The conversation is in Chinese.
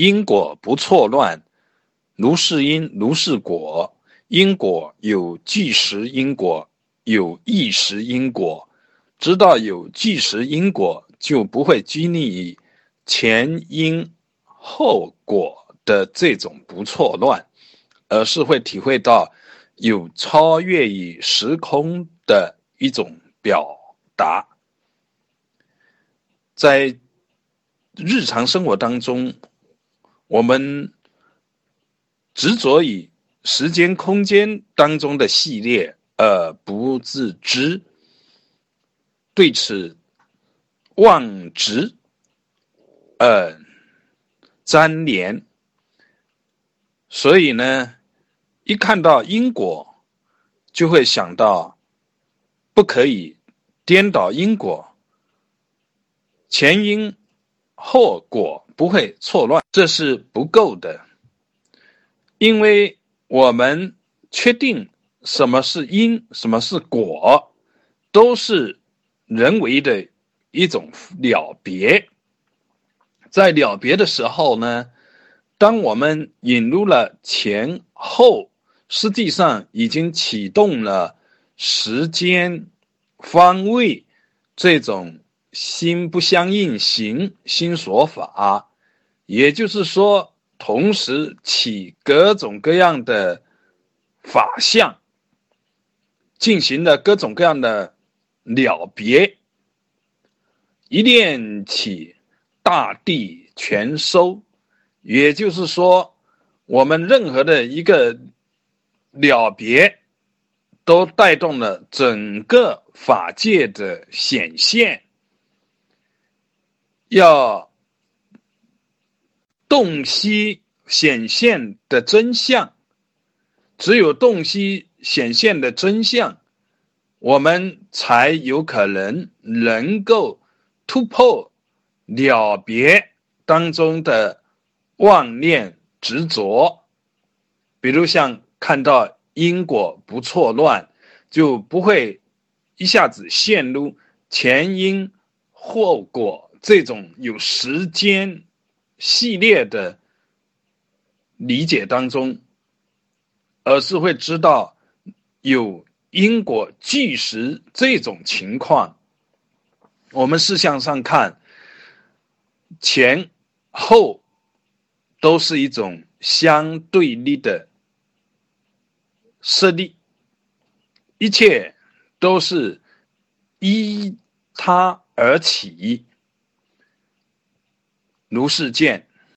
因果不错乱，如是因，如是果。因果有即时因果，有一时因果。知道有即时因果，就不会拘泥于前因后果的这种不错乱，而是会体会到有超越于时空的一种表达。在日常生活当中，我们执着于时间、空间当中的系列，而不自知。对此妄执，呃，粘连，所以呢，一看到因果，就会想到不可以颠倒因果，前因后果不会错乱，这是不够的，因为我们确定什么是因，什么是果，都是。人为的一种了别，在了别的时候呢，当我们引入了前后，实际上已经启动了时间、方位这种心不相应行心所法，也就是说，同时起各种各样的法相，进行了各种各样的。了别，一念起，大地全收。也就是说，我们任何的一个了别，都带动了整个法界的显现。要洞悉显现的真相，只有洞悉显现的真相。我们才有可能能够突破了别当中的妄念执着，比如像看到因果不错乱，就不会一下子陷入前因后果这种有时间系列的理解当中，而是会知道有。因果计时这种情况，我们事项上看，前后都是一种相对立的设立，一切都是依他而起。如是见，